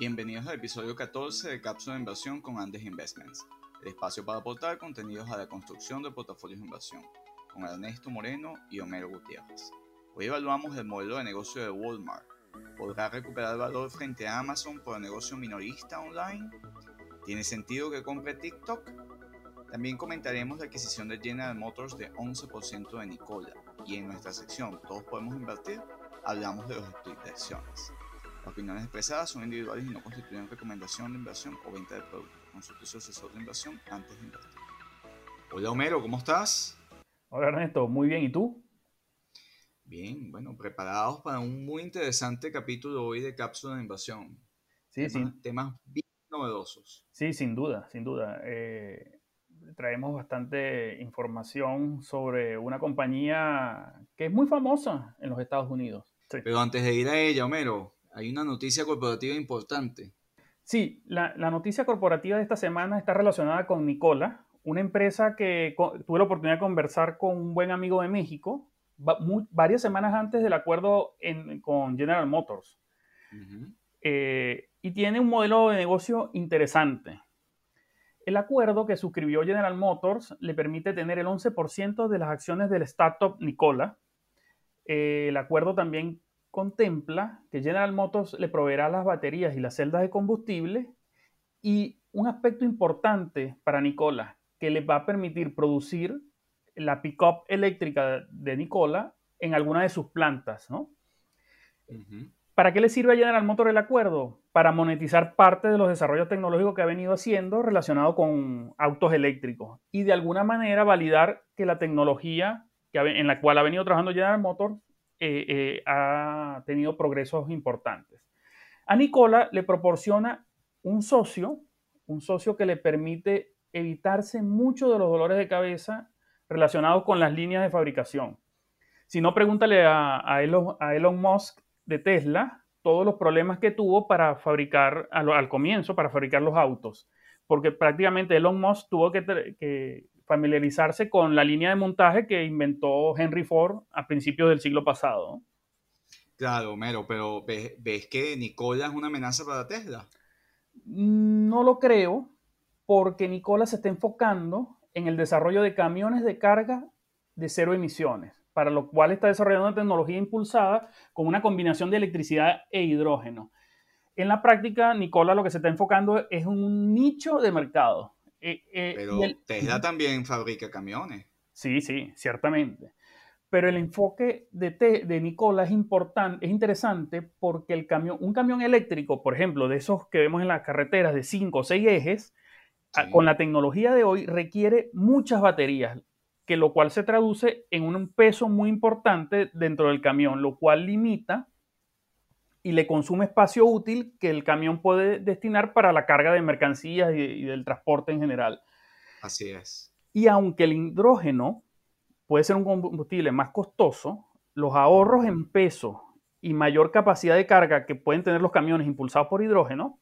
Bienvenidos al episodio 14 de Cápsula de Inversión con Andes Investments, el espacio para aportar contenidos a la construcción de portafolios de inversión, con Ernesto Moreno y Homero Gutiérrez. Hoy evaluamos el modelo de negocio de Walmart. ¿Podrá recuperar valor frente a Amazon por el negocio minorista online? ¿Tiene sentido que compre TikTok? También comentaremos la adquisición de General Motors de 11% de Nicola y en nuestra sección Todos podemos invertir hablamos de los splits de acciones. Las opiniones expresadas son individuales y no constituyen recomendación de inversión o venta de productos. Consulte su asesor de inversión antes de invertir. Hola Homero, ¿cómo estás? Hola Ernesto, muy bien, ¿y tú? Bien, bueno, preparados para un muy interesante capítulo hoy de Cápsula de Inversión. Sí, temas, sí. Temas bien novedosos. Sí, sin duda, sin duda. Eh, traemos bastante información sobre una compañía que es muy famosa en los Estados Unidos. Sí. Pero antes de ir a ella, Homero, hay una noticia corporativa importante. Sí, la, la, noticia corporativa de esta semana está relacionada con Nicola, una empresa que tuve la oportunidad de conversar con un buen amigo de México muy, varias semanas antes del acuerdo en, con General Motors. Uh -huh. eh, y tiene un modelo de negocio interesante. El acuerdo que suscribió General Motors le permite tener el 11% de las acciones del startup Nicola. Eh, el acuerdo también contempla que General Motors le proveerá las baterías y las celdas de combustible y un aspecto importante para Nicola que le va a permitir producir la pickup eléctrica de Nicola en alguna de sus plantas, ¿no? Uh -huh. ¿Para qué le sirve a General Motors el acuerdo? Para monetizar parte de los desarrollos tecnológicos que ha venido haciendo relacionado con autos eléctricos y de alguna manera validar que la tecnología en la cual ha venido trabajando General Motors eh, eh, ha tenido progresos importantes. A Nicola le proporciona un socio, un socio que le permite evitarse mucho de los dolores de cabeza relacionados con las líneas de fabricación. Si no, pregúntale a, Elon, a Elon, Musk de Tesla todos los problemas que tuvo para fabricar, al, comienzo, para fabricar los autos. Porque prácticamente Elon Musk tuvo que familiarizarse con la línea de montaje que inventó Henry Ford a principios del siglo pasado. Claro, Homero, pero ¿ves, ¿ves, que Nicola es una amenaza para Tesla? No lo creo, porque Nicola se está enfocando en el desarrollo de camiones de carga de cero emisiones, para lo cual está desarrollando una tecnología impulsada con una combinación de electricidad e hidrógeno. En la práctica, Nicola lo que se está enfocando es un nicho de mercado. Eh, eh, Pero el, Tesla también fabrica camiones. Sí, sí, ciertamente. Pero el enfoque de, te, de Nicola es, importante, es interesante porque el camión, un camión eléctrico, por ejemplo, de esos que vemos en las carreteras de 5 o 6 ejes, sí. con la tecnología de hoy requiere muchas baterías, que lo cual se traduce en un peso muy importante dentro del camión, lo cual limita y le consume espacio útil que el camión puede destinar para la carga de mercancías y, y del transporte en general. Así es. Y aunque el hidrógeno puede ser un combustible más costoso, los ahorros en peso y mayor capacidad de carga que pueden tener los camiones impulsados por hidrógeno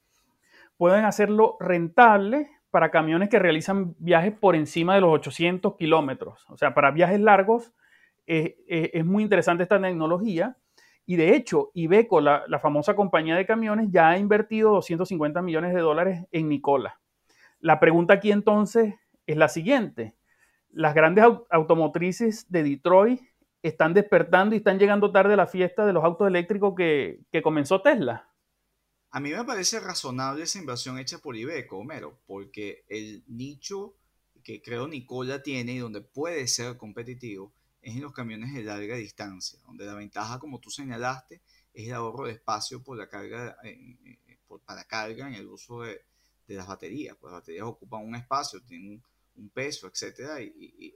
pueden hacerlo rentable para camiones que realizan viajes por encima de los 800 kilómetros. O sea, para viajes largos eh, eh, es muy interesante esta tecnología. Y de hecho, Iveco, la, la, famosa compañía de camiones, ya ha invertido 250 millones de dólares en Nicola. La pregunta aquí entonces es la siguiente. Las grandes automotrices de Detroit están despertando y están llegando tarde a la fiesta de los autos eléctricos que, que comenzó Tesla. A mí me parece razonable esa inversión hecha por Ibeco, Homero, porque el nicho que creo Nicola tiene y donde puede ser competitivo es en los camiones de larga distancia, donde la ventaja, como tú señalaste, es el ahorro de espacio por la carga, para carga en el uso de, las baterías. Pues las baterías ocupan un espacio, tienen un, peso, etcétera, y,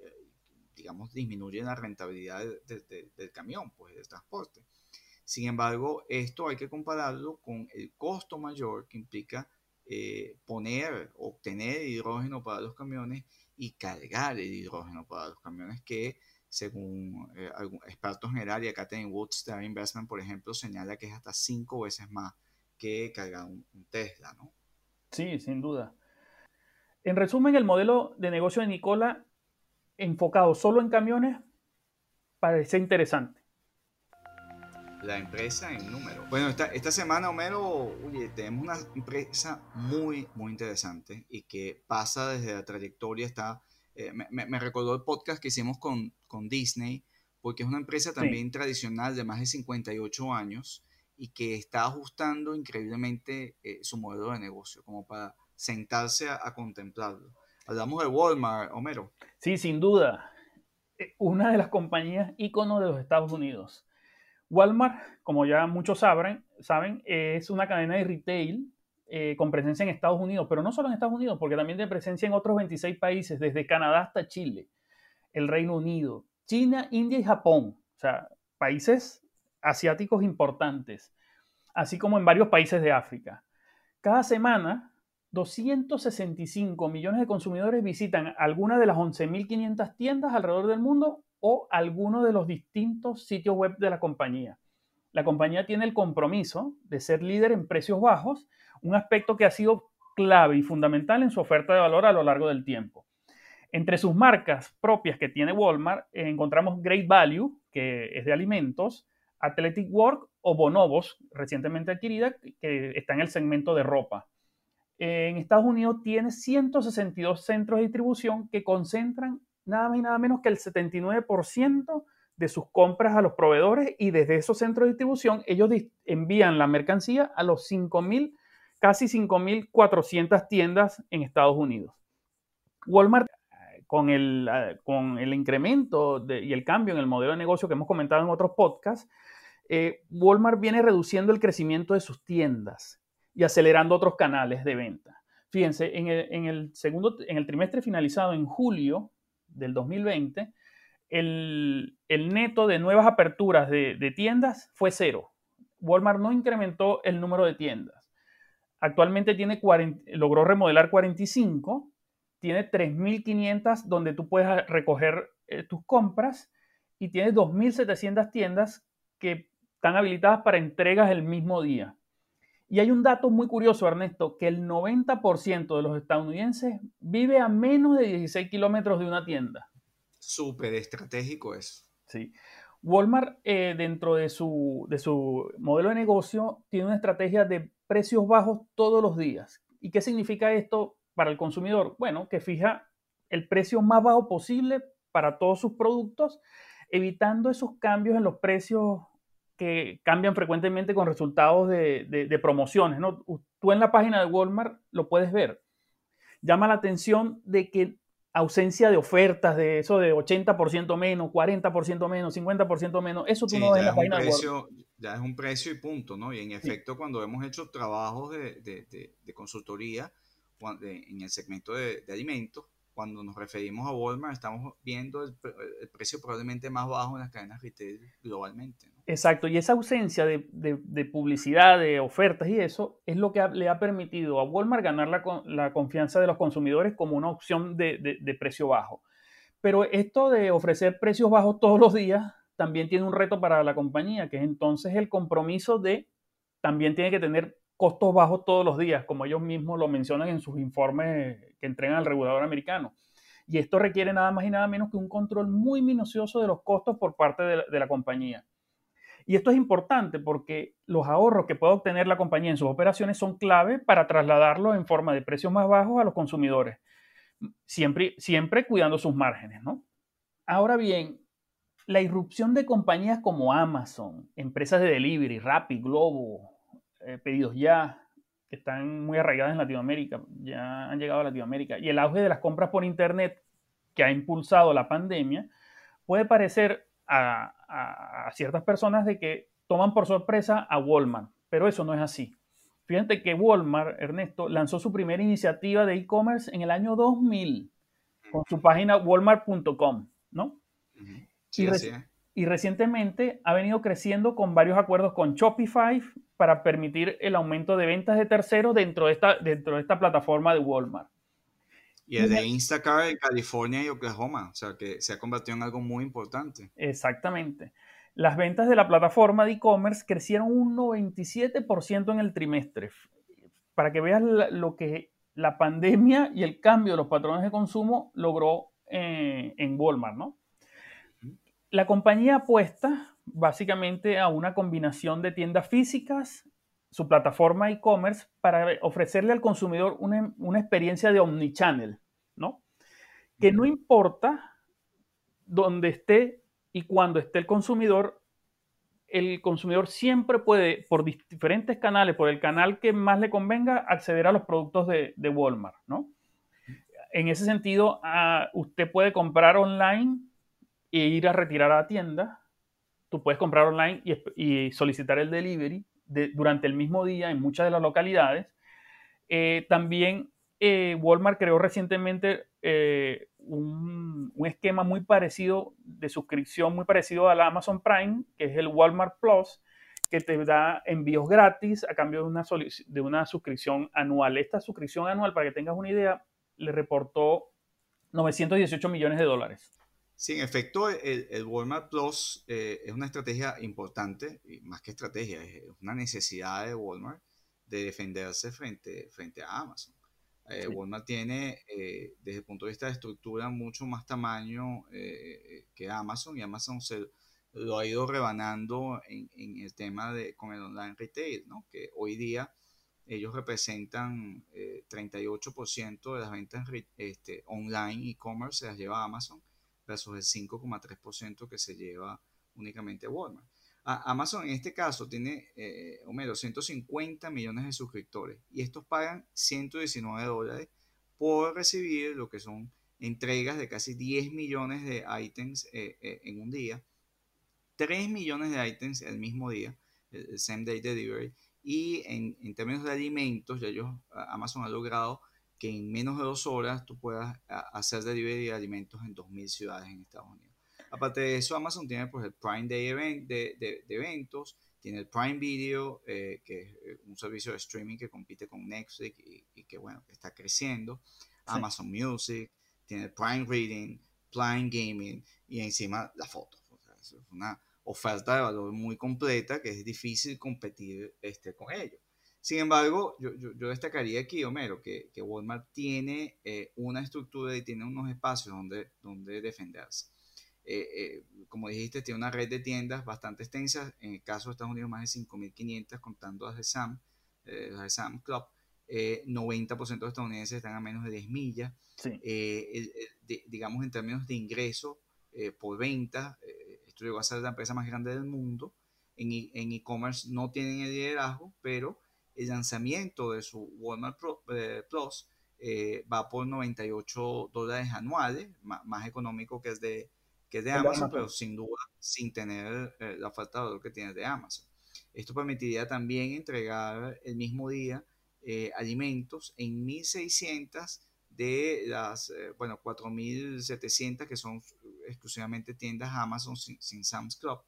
digamos disminuyen la rentabilidad de, de, del camión, pues del transporte. Sin embargo, esto hay que compararlo con el costo mayor que implica eh, poner, obtener hidrógeno para los camiones y cargar el hidrógeno para los camiones que, según eh, expertos en el área, Catherine Woodstar Investment, por ejemplo, señala que es hasta cinco veces más que cargar un, un Tesla, ¿no? Sí, sin duda. En resumen, el modelo de negocio de Nicola enfocado solo en camiones parece interesante la empresa en número. Bueno, esta, esta semana, Homero, oye, tenemos una empresa muy, muy interesante y que pasa desde la trayectoria, está, eh, me, me, recordó el podcast que hicimos con, con Disney, porque es una empresa también tradicional de más de 58 años y que está ajustando increíblemente eh, su modelo de negocio, como para sentarse a, contemplarlo. Hablamos de Walmart, Homero. Sí, sin duda. Eh, una de las compañías ícono de los Estados Unidos. Walmart, como ya muchos saben, saben es una cadena de retail eh, con presencia en Estados Unidos, pero no solo en Estados Unidos, porque también tiene presencia en otros 26 países, desde Canadá hasta Chile, el Reino Unido, China, India y Japón. O sea, países asiáticos importantes, así como en varios países de África. Cada semana, 265 millones de consumidores visitan alguna de las 11.500 tiendas alrededor del mundo o alguno de los distintos sitios web de la compañía. La compañía tiene el compromiso de ser líder en precios bajos, un aspecto que ha sido clave y fundamental en su oferta de valor a lo largo del tiempo. Entre sus marcas propias que tiene Walmart encontramos Great Value, que es de alimentos, Athletic Work o Bonobos, recientemente adquirida, que está en el segmento de ropa. En Estados Unidos tiene 162 centros de distribución que concentran nada más y nada menos que el 79% de sus compras a los proveedores y desde esos centros de distribución ellos envían la mercancía a los 5.000, casi 5.400 tiendas en Estados Unidos. Walmart con el, con el incremento y el cambio en el modelo de negocio que hemos comentado en otros podcasts, eh, Walmart viene reduciendo el crecimiento de sus tiendas y acelerando otros canales de venta. Fíjense, en el, segundo, en el trimestre finalizado en julio del 2020, el, neto de nuevas aperturas de, tiendas fue cero. Walmart no incrementó el número de tiendas. Actualmente tiene logró remodelar 45, tiene 3.500 donde tú puedes recoger eh, tus compras y tiene 2.700 tiendas que están habilitadas para entregas el mismo día. Y hay un dato muy curioso, Ernesto, que el 90% de los estadounidenses vive a menos de 16 kilómetros de una tienda. Súper estratégico eso. Sí. Walmart, eh, dentro de su, de su modelo de negocio, tiene una estrategia de precios bajos todos los días. ¿Y qué significa esto para el consumidor? Bueno, que fija el precio más bajo posible para todos sus productos, evitando esos cambios en los precios que cambian frecuentemente con resultados de, promociones. ¿no? Tú en la página de Walmart lo puedes ver. Llama la atención de que ausencia de ofertas, de eso de 80% menos, 40% menos, 50% menos, eso tú no ves en la página de Walmart. Ya es un precio y punto, ¿no? Y en efecto, cuando hemos hecho trabajos de, consultoría en el segmento de, alimentos, cuando nos referimos a Walmart, estamos viendo el, precio probablemente más bajo en las cadenas retail globalmente. Exacto, y esa ausencia de, publicidad, de ofertas y eso es lo que le ha permitido a Walmart ganar la, confianza de los consumidores como una opción de, precio bajo. Pero esto de ofrecer precios bajos todos los días también tiene un reto para la compañía, que es entonces el compromiso de también tiene que tener costos bajos todos los días, como ellos mismos lo mencionan en sus informes que entregan al regulador americano. Y esto requiere nada más y nada menos que un control muy minucioso de los costos por parte de la compañía. Y esto es importante porque los ahorros que puede obtener la compañía en sus operaciones son clave para trasladarlo en forma de precios más bajos a los consumidores, siempre, siempre cuidando sus márgenes. ¿no? Ahora bien, la irrupción de compañías como Amazon, empresas de delivery, Rappi, Globo, eh, Pedidos Ya, que están muy arraigadas en Latinoamérica, ya han llegado a Latinoamérica, y el auge de las compras por Internet que ha impulsado la pandemia, puede parecer a, ciertas personas de que toman por sorpresa a Walmart, pero eso no es así. Fíjate que Walmart, Ernesto, lanzó su primera iniciativa de e-commerce en el año 2000 con su página walmart.com, ¿no? Sí, y, recientemente ha venido creciendo con varios acuerdos con Shopify para permitir el aumento de ventas de terceros dentro de esta, dentro de esta plataforma de Walmart. Y es de Instacart en California y Oklahoma, o sea que se ha convertido en algo muy importante. Exactamente. Las ventas de la plataforma de e-commerce crecieron un 97% en el trimestre. Para que veas lo que la pandemia y el cambio de los patrones de consumo logró eh, en Walmart, ¿no? La compañía apuesta básicamente a una combinación de tiendas físicas, su plataforma e-commerce, para ofrecerle al consumidor una, una experiencia de omnichannel, ¿no? Que no importa dónde esté y cuando esté el consumidor, el consumidor siempre puede, por diferentes canales, por el canal que más le convenga, acceder a los productos de, de Walmart, ¿no? En ese sentido, uh, usted puede comprar online e ir a retirar a la tienda. Tú puedes comprar online y, solicitar el delivery de, durante el mismo día en muchas de las localidades. Eh, también eh, Walmart creó recientemente eh, un, esquema muy parecido de suscripción, muy parecido a la Amazon Prime, que es el Walmart Plus, que te da envíos gratis a cambio de una, de una suscripción anual. Esta suscripción anual, para que tengas una idea, le reportó 918 millones de dólares. Sí, en efecto, el, el Walmart Plus eh, es una estrategia importante, y más que estrategia, es una necesidad de Walmart de defenderse frente, frente a Amazon. Eh, sí. Walmart tiene, eh, desde el punto de vista de estructura, mucho más tamaño eh, que Amazon y Amazon se lo ha ido rebanando en, en, el tema de con el online retail, ¿no? que hoy día ellos representan eh, 38% de las ventas este, online e-commerce se las lleva Amazon versus el 5,3% que se lleva únicamente Walmart. Amazon en este caso tiene, eh, Homero, 150 millones de suscriptores y estos pagan 119 dólares por recibir lo que son entregas de casi 10 millones de items eh, eh, en un día, 3 millones de items el mismo día, el same day delivery, y en, en, términos de alimentos, ya ellos, Amazon ha logrado que en menos de dos horas tú puedas hacer delivery de alimentos en 2.000 ciudades en Estados Unidos. Aparte de eso, Amazon tiene pues, el Prime Day event, de, de, de eventos, tiene el Prime Video, eh, que es eh, un servicio de streaming que compite con Netflix y, y que, bueno, está creciendo. Sí. Amazon Music, tiene el Prime Reading, Prime Gaming y encima la foto. O sea, es una oferta de valor muy completa que es difícil competir este, con ellos. Sin embargo, yo, yo, yo destacaría aquí, Homero, que, que Walmart tiene eh, una estructura y tiene unos espacios donde, donde defenderse. Eh, eh, como dijiste, tiene una red de tiendas bastante extensa. En el caso de Estados Unidos, más de 5.500 contando las de Sam, eh, las de Sam Club. 90% de estadounidenses están a menos de 10 millas. Sí. De, digamos, en términos de ingreso por venta, esto llegó a ser la empresa más grande del mundo. En e-commerce no tienen el liderazgo, pero el lanzamiento de su Walmart Pro, eh, Plus eh, va por 98 dólares anuales, más, más, económico que es de, que es de Amazon, Amazon, pero sin duda sin tener eh, la falta de valor que tiene de Amazon. Esto permitiría también entregar el mismo día eh, alimentos en 1600 de las, eh, bueno, 4700 que son exclusivamente tiendas Amazon sin, sin Sam's Club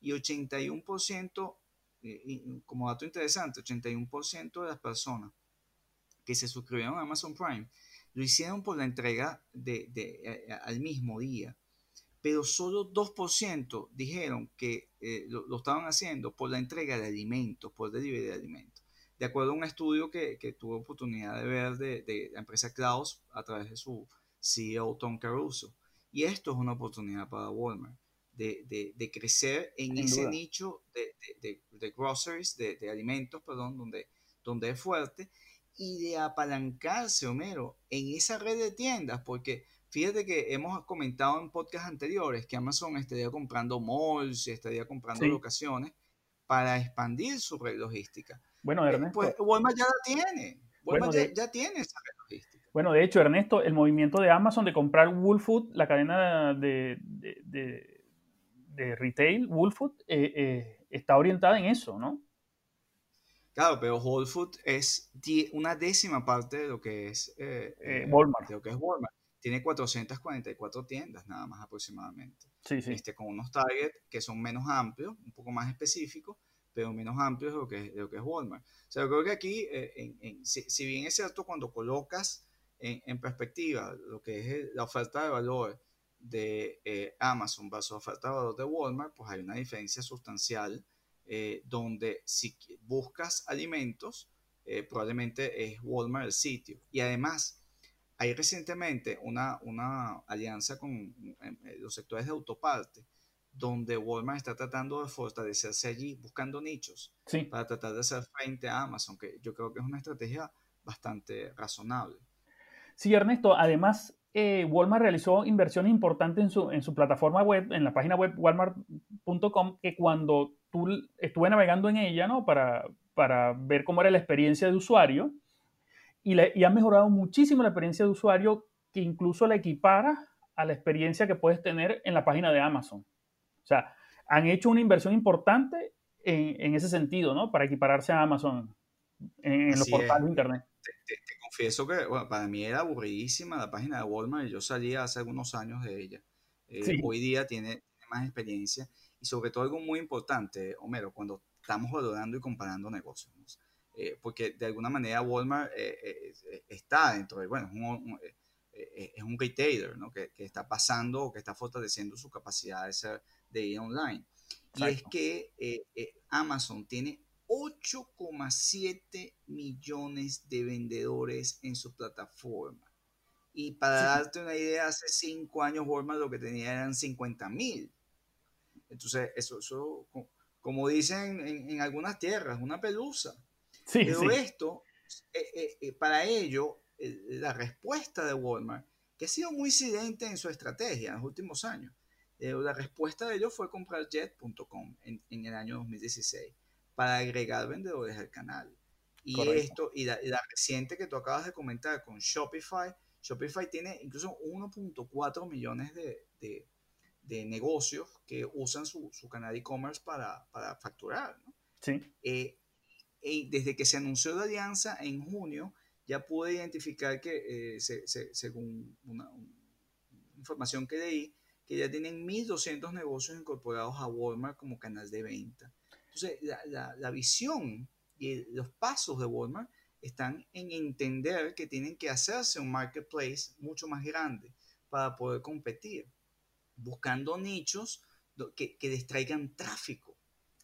y 81% y como dato interesante, 81% de las personas que se suscribieron a Amazon Prime lo hicieron por la entrega de, de, de al mismo día, pero solo 2% dijeron que eh, lo, estaban haciendo por la entrega de alimentos, por delivery de alimentos. De acuerdo a un estudio que, que tuve oportunidad de ver de, de, la empresa Klaus a través de su CEO Tom Caruso. Y esto es una oportunidad para Walmart de, de, de crecer en Sin ese duda. nicho de, de groceries, de, alimentos, perdón, donde, donde es fuerte, y de apalancarse, Homero, en esa red de tiendas, porque fíjate que hemos comentado en podcasts anteriores que Amazon estaría comprando malls, estaría comprando sí. locaciones para expandir su red logística. Bueno, eh, Ernesto. Pues Walmart ya la tiene. Walmart bueno, ya, ya, tiene esa red logística. Bueno, de hecho, Ernesto, el movimiento de Amazon de comprar Wool Food, la cadena de, de, de de retail, Whole Food, eh, eh, está orientada en eso, ¿no? Claro, pero Whole Food es una décima parte de lo que es eh, Walmart. De lo que es Walmart. Tiene 444 tiendas nada más aproximadamente. Sí, sí. Este, con unos targets que son menos amplios, un poco más específicos, pero menos amplios de lo que, de lo que es Walmart. O sea, yo creo que aquí, en, en, si, si, bien es cierto, cuando colocas en, en perspectiva lo que es la oferta de valor de eh, Amazon versus oferta de valor de Walmart, pues hay una diferencia sustancial eh, donde si buscas alimentos, eh, probablemente es Walmart el sitio. Y además, hay recientemente una, una alianza con los sectores de autoparte, donde Walmart está tratando de fortalecerse allí, buscando nichos para tratar de hacer frente a Amazon, que yo creo que es una estrategia bastante razonable. Sí, Ernesto, además eh, Walmart realizó inversiones importantes en su, en su plataforma web, en la página web walmart.com, que cuando tú estuve navegando en ella, ¿no? Para, para ver cómo era la experiencia de usuario, y, y ha mejorado muchísimo la experiencia de usuario, que incluso la equipara a la experiencia que puedes tener en la página de Amazon. O sea, han hecho una inversión importante en, ese sentido, ¿no? Para equipararse a Amazon en, los portales de Internet. Te, confieso que para mí era aburridísima la página de Walmart y yo salía hace algunos años de ella. Eh, hoy día tiene, más experiencia y sobre todo algo muy importante, Homero, cuando estamos valorando y comparando negocios. Eh, porque de alguna manera Walmart eh, está dentro de, bueno, es un, es un retailer ¿no? que, que, está pasando o que está fortaleciendo su capacidad de ser de ir online. Y es que eh, eh, Amazon tiene 8,7 millones de vendedores en su plataforma. Y para darte una idea, hace 5 años Walmart lo que tenía eran 50 mil. Entonces, eso, eso como dicen en, algunas tierras, una pelusa. Sí, Pero esto, eh, para ello, la respuesta de Walmart, que ha sido muy incidente en su estrategia en los últimos años, eh, la respuesta de ellos fue comprar jet.com en, en, el año 2016 para agregar vendedores al canal. Y esto, y la, reciente que tú acabas de comentar con Shopify, Shopify tiene incluso 1.4 millones de, de, de, negocios que usan su, su canal e-commerce para, para, facturar. ¿no? Sí. Eh, y desde que se anunció la alianza en junio, ya pude identificar que, eh, según una, una, información que leí, que ya tienen 1.200 negocios incorporados a Walmart como canal de venta. Entonces, la, la, visión y los pasos de Walmart están en entender que tienen que hacerse un marketplace mucho más grande para poder competir, buscando nichos que, que distraigan tráfico.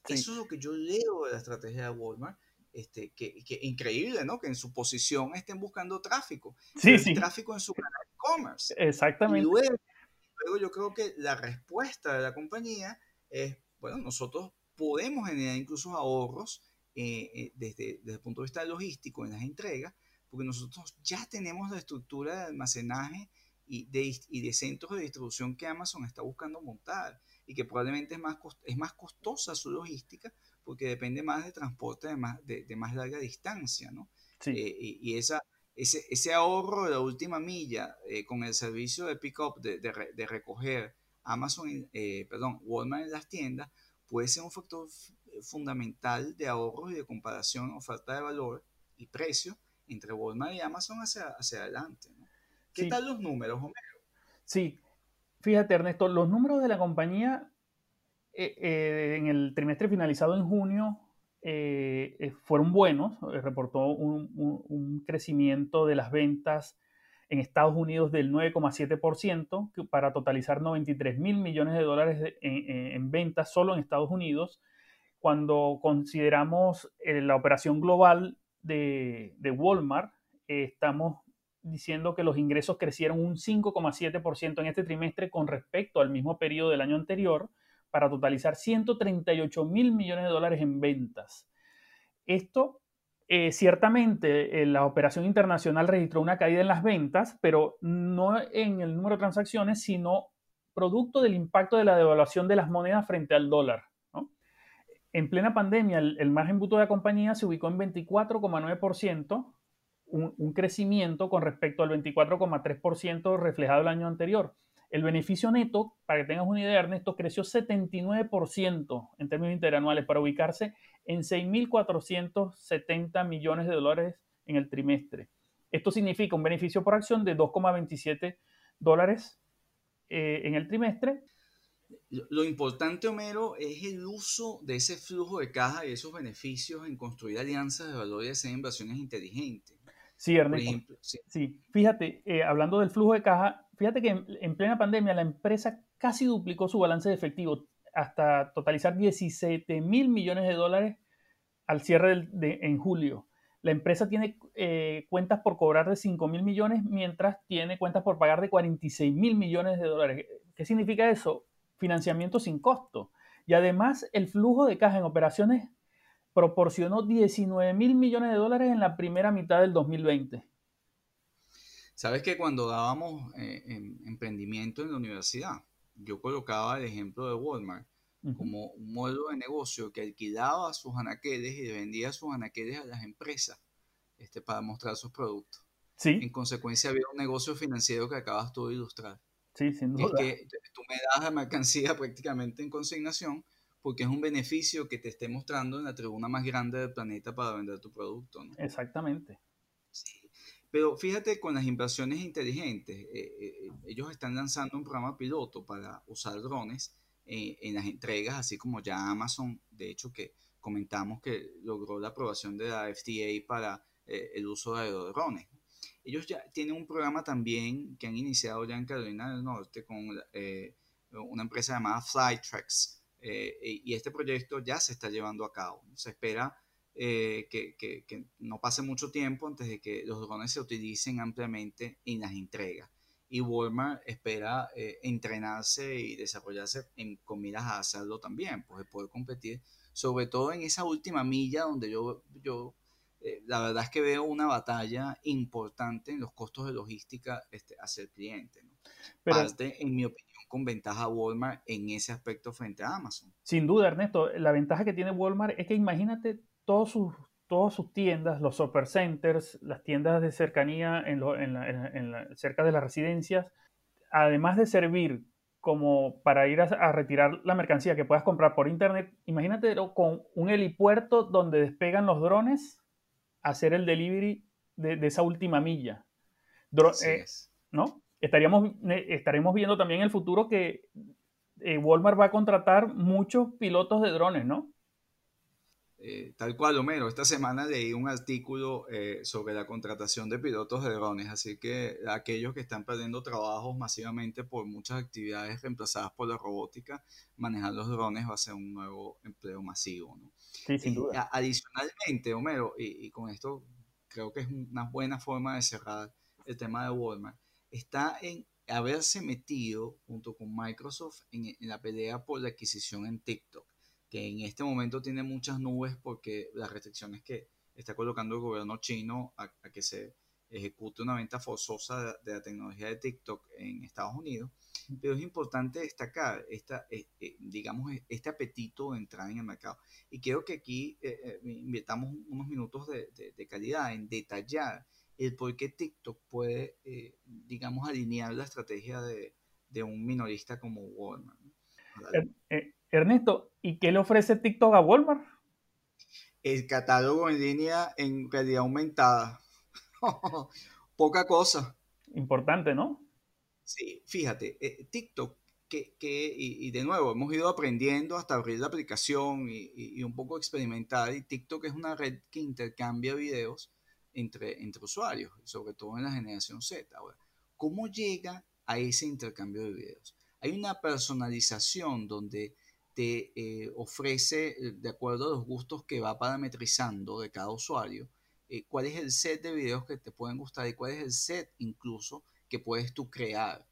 Eso es lo que yo leo de la estrategia de Walmart. Este, que, que, increíble, ¿no? Que en su posición estén buscando tráfico. Sí, sí. Tráfico en su canal de e-commerce. Exactamente. Y luego yo creo que la respuesta de la compañía es, bueno, nosotros podemos generar incluso ahorros eh, eh, desde, desde, el punto de vista logístico en las entregas, porque nosotros ya tenemos la estructura de almacenaje y de, y de centros de distribución que Amazon está buscando montar y que probablemente es más, es más costosa su logística porque depende más de transporte de más, de, de más larga distancia, ¿no? Sí. Eh, y, y, esa, ese, ese ahorro de la última milla eh, con el servicio de pick-up, de, de, recoger Amazon, eh, perdón, Walmart en las tiendas, puede ser un factor fundamental de ahorros y de comparación, oferta de valor y precio entre Walmart y Amazon hacia, hacia adelante. ¿Qué tal los números, Homero? Sí, fíjate Ernesto, los números de la compañía eh, en el trimestre finalizado en junio eh, eh, fueron buenos, eh, reportó un, crecimiento de las ventas en Estados Unidos del 9,7% para totalizar 93 mil millones de dólares en, ventas solo en Estados Unidos. Cuando consideramos la operación global de, de Walmart, estamos diciendo que los ingresos crecieron un 5,7% en este trimestre con respecto al mismo periodo del año anterior para totalizar 138 mil millones de dólares en ventas. Esto, eh, ciertamente, eh, la operación internacional registró una caída en las ventas, pero no en el número de transacciones, sino producto del impacto de la devaluación de las monedas frente al dólar. En plena pandemia, el, margen bruto de la compañía se ubicó en 24,9%, un, un crecimiento con respecto al 24,3% reflejado el año anterior. El beneficio neto, para que tengas una idea, Ernesto, creció 79% en términos interanuales para ubicarse en 6.470 millones de dólares en el trimestre. Esto significa un beneficio por acción de 2,27 dólares eh, en el trimestre. Lo importante, Homero, es el uso de ese flujo de caja y esos beneficios en construir alianzas de valor y hacer inversiones inteligentes. Sí, Ernesto. sí. fíjate, eh, hablando del flujo de caja, fíjate que en, plena pandemia la empresa casi duplicó su balance de efectivo hasta totalizar 17 mil millones de dólares al cierre de, en julio. La empresa tiene eh, cuentas por cobrar de 5 mil millones, mientras tiene cuentas por pagar de 46 mil millones de dólares. ¿Qué significa eso? financiamiento sin costo. Y además el flujo de caja en operaciones proporcionó 19 mil millones de dólares en la primera mitad del 2020. Sabes que cuando dábamos eh, emprendimiento en la universidad, yo colocaba el ejemplo de Walmart como un modelo de negocio que alquilaba sus anaqueles y vendía sus anaqueles a las empresas este, para mostrar sus productos. Sí. En consecuencia había un negocio financiero que acabas tú de ilustrar. Sí, sin duda. Es que tú me das la mercancía prácticamente en consignación porque es un beneficio que te esté mostrando en la tribuna más grande del planeta para vender tu producto. ¿no? Exactamente. Sí. Pero fíjate con las inversiones inteligentes, eh, eh, ellos están lanzando un programa piloto para usar drones eh, en las entregas, así como ya Amazon, de hecho que comentamos que logró la aprobación de la FDA para el uso de drones. Ellos ya tienen un programa también que han iniciado ya en Carolina del Norte con una empresa llamada Flytrex, eh, y este proyecto ya se está llevando a cabo. Se espera eh, que, no pase mucho tiempo antes de que los drones se utilicen ampliamente en las entregas. Y Walmart espera eh, entrenarse y desarrollarse en comidas a hacerlo también, pues poder competir, sobre todo en esa última milla donde yo, yo la verdad es que veo una batalla importante en los costos de logística este, hacia el cliente. Parte, en mi opinión, con ventaja a Walmart en ese aspecto frente a Amazon. Sin duda, Ernesto, la ventaja que tiene Walmart es que imagínate todos sus, todas sus tiendas, los supercenters, las tiendas de cercanía en, cerca de las residencias, además de servir como para ir a, retirar la mercancía que puedas comprar por internet, imagínate con un helipuerto donde despegan los drones hacer el delivery de, esa última milla. Eh, ¿No? estaríamos, estaremos viendo también en el futuro que eh, Walmart va a contratar muchos pilotos de drones, ¿no? Eh, tal cual, Homero. Esta semana leí un artículo eh, sobre la contratación de pilotos de drones, así que aquellos que están perdiendo trabajos masivamente por muchas actividades reemplazadas por la robótica, manejar los drones va a ser un nuevo empleo masivo. ¿no? Sí, sin duda. adicionalmente, Homero, y, y con esto creo que es una buena forma de cerrar el tema de Walmart, está en haberse metido junto con Microsoft en, la pelea por la adquisición en TikTok, que en este momento tiene muchas nubes porque las restricciones que está colocando el gobierno chino a, que se ejecute una venta forzosa de, la tecnología de TikTok en Estados Unidos. Pero es importante destacar esta, eh, eh, digamos, este apetito de entrar en el mercado. Y creo que aquí eh, invirtamos unos minutos de, de calidad en detallar el por qué TikTok puede, eh, digamos, alinear la estrategia de, un minorista como Walmart. Eh, Ernesto, ¿y qué le ofrece TikTok a Walmart? El catálogo en línea en realidad aumentada. Poca cosa. Importante, ¿no? Sí, fíjate, eh, TikTok, que, y, de nuevo, hemos ido aprendiendo hasta abrir la aplicación y, y, un poco experimentar, y TikTok es una red que intercambia videos entre, entre usuarios, sobre todo en la generación Z. Ahora, ¿cómo llega a ese intercambio de videos? Hay una personalización donde te eh, ofrece, eh, de acuerdo a los gustos que va parametrizando de cada usuario, eh, cuál es el set de videos que te pueden gustar y cuál es el set incluso que puedes tú crear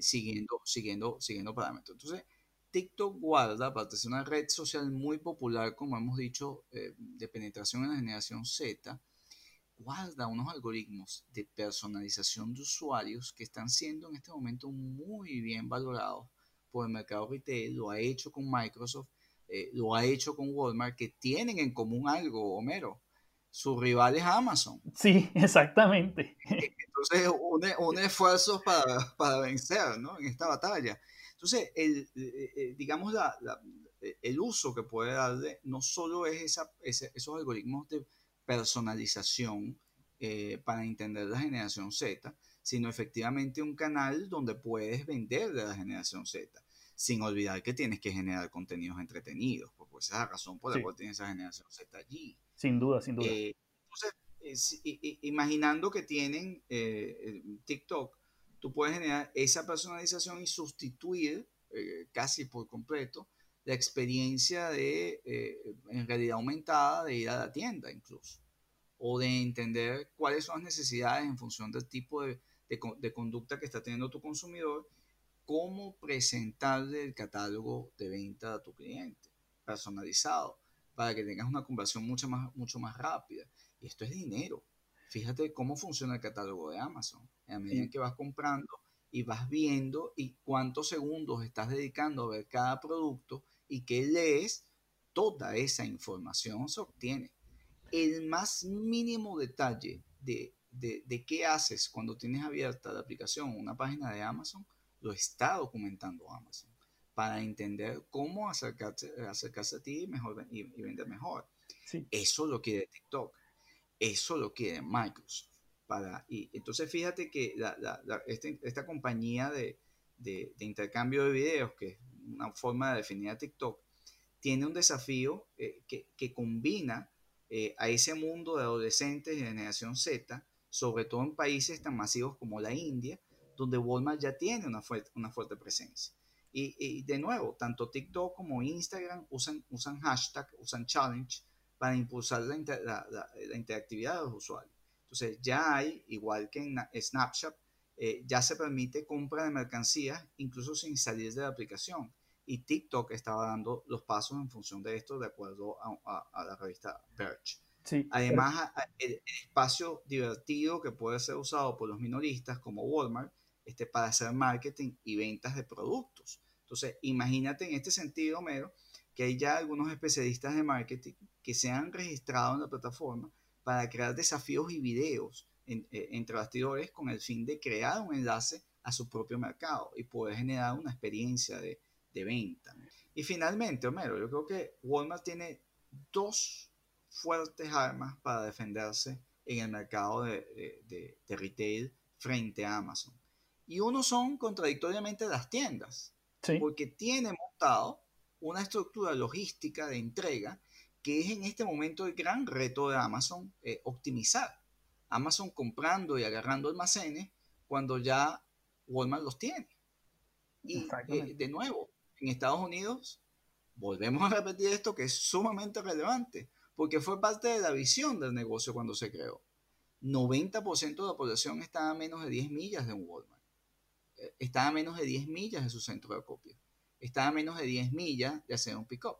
siguiendo, siguiendo, siguiendo parámetros. Entonces, TikTok guarda, aparte de ser una red social muy popular, como hemos dicho, de penetración en la generación Z, guarda unos algoritmos de personalización de usuarios que están siendo en este momento muy bien valorados por el mercado retail, lo ha hecho con Microsoft, eh, lo ha hecho con Walmart, que tienen en común algo, Homero. Su rival es Amazon. Sí, exactamente. Entonces, un, esfuerzo para, para, vencer ¿no? en esta batalla. Entonces, el, eh, eh, digamos, la, el uso que puede darle no solo es esa, esos algoritmos de personalización eh, para entender la generación Z, sino efectivamente un canal donde puedes vender de la generación Z, sin olvidar que tienes que generar contenidos entretenidos, porque esa es la razón por la cual tienes esa generación Z allí. Sin duda, sin duda. Eh, entonces, imaginando que tienen eh, TikTok, tú puedes generar esa personalización y sustituir casi por completo la experiencia de, eh, en realidad aumentada, de ir a la tienda incluso, o de entender cuáles son las necesidades en función del tipo de, de, conducta que está teniendo tu consumidor cómo presentarle el catálogo de venta a tu cliente, personalizado, para que tengas una conversión mucho más, mucho más rápida. Y esto es dinero. Fíjate cómo funciona el catálogo de Amazon. A medida que vas comprando y vas viendo y cuántos segundos estás dedicando a ver cada producto y que lees, toda esa información se obtiene. El más mínimo detalle de, de, qué haces cuando tienes abierta la aplicación o una página de Amazon, lo está documentando Amazon para entender cómo acercarse, acercarse a ti y, mejor, y, vender mejor. Eso lo quiere TikTok, eso lo quiere Microsoft. Para, y entonces fíjate que este, esta compañía de, de, intercambio de videos, que es una forma de definir a TikTok, tiene un desafío eh, que, que, combina eh, a ese mundo de adolescentes de generación Z, sobre todo en países tan masivos como la India, donde Walmart ya tiene una fuerte, una fuerte presencia. Y, de nuevo, tanto TikTok como Instagram usan, usan hashtag, usan challenge para impulsar la, la, interactividad de los usuarios. Entonces ya hay, igual que en Snapchat, eh, ya se permite compra de mercancías incluso sin salir de la aplicación. Y TikTok estaba dando los pasos en función de esto de acuerdo a, la revista Verge. Sí, Además, el, espacio divertido que puede ser usado por los minoristas como Walmart este, para hacer marketing y ventas de productos. Entonces, imagínate en este sentido, Mero, que hay ya algunos especialistas de marketing que se han registrado en la plataforma para crear desafíos y videos eh, entre bastidores con el fin de crear un enlace a su propio mercado y poder generar una experiencia de, venta. Y finalmente, Homero, yo creo que Walmart tiene dos fuertes armas para defenderse en el mercado de, de retail frente a Amazon. Y uno son contradictoriamente las tiendas, porque tiene montado una estructura logística de entrega que es en este momento el gran reto de Amazon eh, optimizar. Amazon comprando y agarrando almacenes cuando ya Walmart los tiene. Y eh, de nuevo, en Estados Unidos, volvemos a repetir esto que es sumamente relevante, porque fue parte de la visión del negocio cuando se creó. 90% de la población está a menos de 10 millas de un Walmart está a menos de 10 millas de su centro de acopio. Está a menos de 10 millas de hacer un pick-up.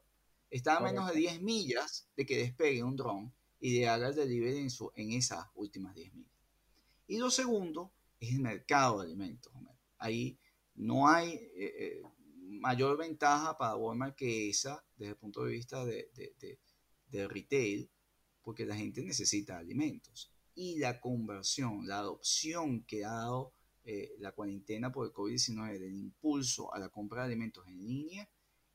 Está a menos de 10 millas de que despegue un dron y de haga el delivery en, su, en esas últimas 10 millas. Y lo segundo es el mercado de alimentos. Ahí no hay eh, eh, mayor ventaja para Walmart que esa desde el punto de vista de, de, de retail, porque la gente necesita alimentos. Y la conversión, la adopción que ha dado eh, la cuarentena por el COVID-19 del impulso a la compra de alimentos en línea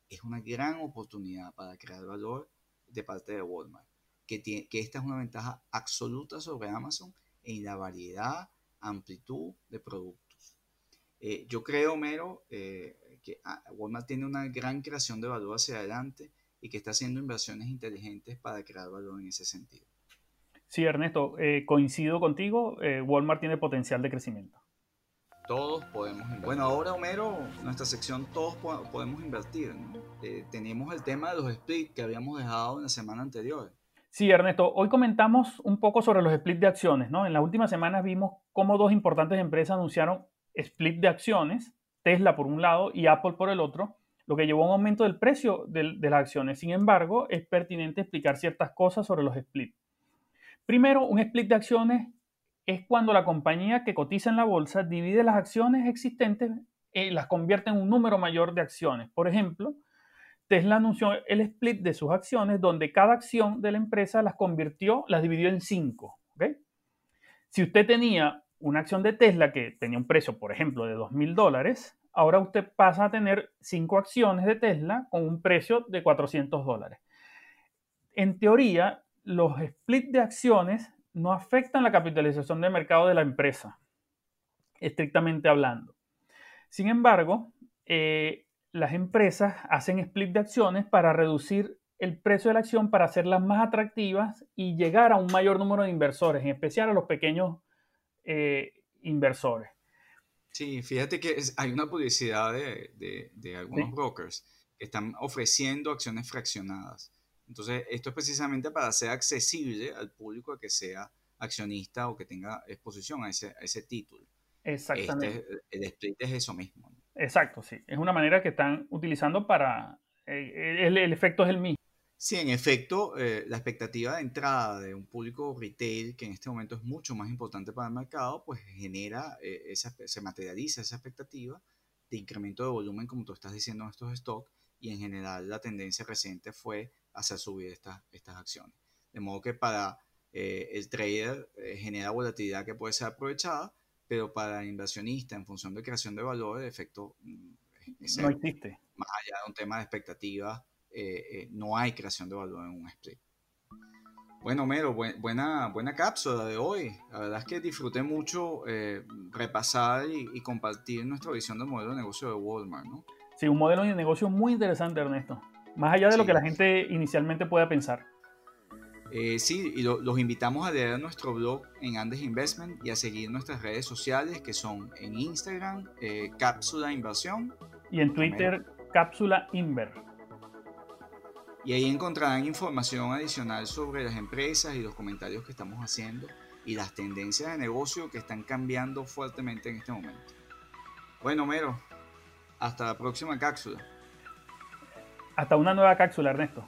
es una gran oportunidad para crear valor de parte de Walmart, que, que esta es una ventaja absoluta sobre Amazon en la variedad, amplitud de productos. Eh, yo creo, Mero, eh, que ah, Walmart tiene una gran creación de valor hacia adelante y que está haciendo inversiones inteligentes para crear valor en ese sentido. Sí, Ernesto, coincido contigo, Walmart tiene potencial de crecimiento. Todos podemos invertir. Bueno, ahora Homero, nuestra sección Todos podemos invertir. Eh, tenemos el tema de los splits que habíamos dejado en la semana anterior. Sí, Ernesto, hoy comentamos un poco sobre los splits de acciones. ¿no? En las últimas semanas vimos cómo dos importantes empresas anunciaron split de acciones, Tesla por un lado y Apple por el otro, lo que llevó a un aumento del precio de, de las acciones. Sin embargo, es pertinente explicar ciertas cosas sobre los splits. Primero, un split de acciones es cuando la compañía que cotiza en la bolsa divide las acciones existentes y las convierte en un número mayor de acciones. Por ejemplo, Tesla anunció el split de sus acciones donde cada acción de la empresa las convirtió, las dividió en cinco. Si usted tenía una acción de Tesla que tenía un precio, por ejemplo, de dos mil dólares, ahora usted pasa a tener cinco acciones de Tesla con un precio de 400 dólares. En teoría, los splits de acciones no afectan la capitalización de mercado de la empresa, estrictamente hablando. Sin embargo, eh, las empresas hacen split de acciones para reducir el precio de la acción para hacerlas más atractivas y llegar a un mayor número de inversores, en especial a los pequeños eh, inversores. Sí, fíjate que hay una publicidad de, algunos brokers que están ofreciendo acciones fraccionadas. Entonces, esto es precisamente para hacer accesible al público a que sea accionista o que tenga exposición a ese, ese título. Exactamente. Este, el split es eso mismo. Exacto, sí. Es una manera que están utilizando para... Eh, el, efecto es el mismo. Sí, en efecto, eh, la expectativa de entrada de un público retail, que en este momento es mucho más importante para el mercado, pues genera, eh, esa, se materializa esa expectativa de incremento de volumen, como tú estás diciendo en estos stocks, y en general la tendencia reciente fue hacer subir estas, estas acciones. De modo que para el trader genera volatilidad que puede ser aprovechada, pero para el inversionista en función de creación de valor, el efecto mm, no existe. Más allá de un tema de expectativa, eh, eh, no hay creación de valor en un split. Bueno, Mero, buena, buena cápsula de hoy. La verdad es que disfruté mucho eh, repasar y, compartir nuestra visión del modelo de negocio de Walmart, ¿no? Sí, un modelo de negocio muy interesante, Ernesto. Más allá de lo que la gente inicialmente pueda pensar. Eh, sí, y los invitamos a leer nuestro blog en Andes Investment y a seguir nuestras redes sociales que son en Instagram, eh, Cápsula Inversión. Y en Twitter, Cápsula Inver. Y ahí encontrarán información adicional sobre las empresas y los comentarios que estamos haciendo y las tendencias de negocio que están cambiando fuertemente en este momento. Bueno, Mero, hasta la próxima cápsula. Hasta una nueva cápsula, Ernesto.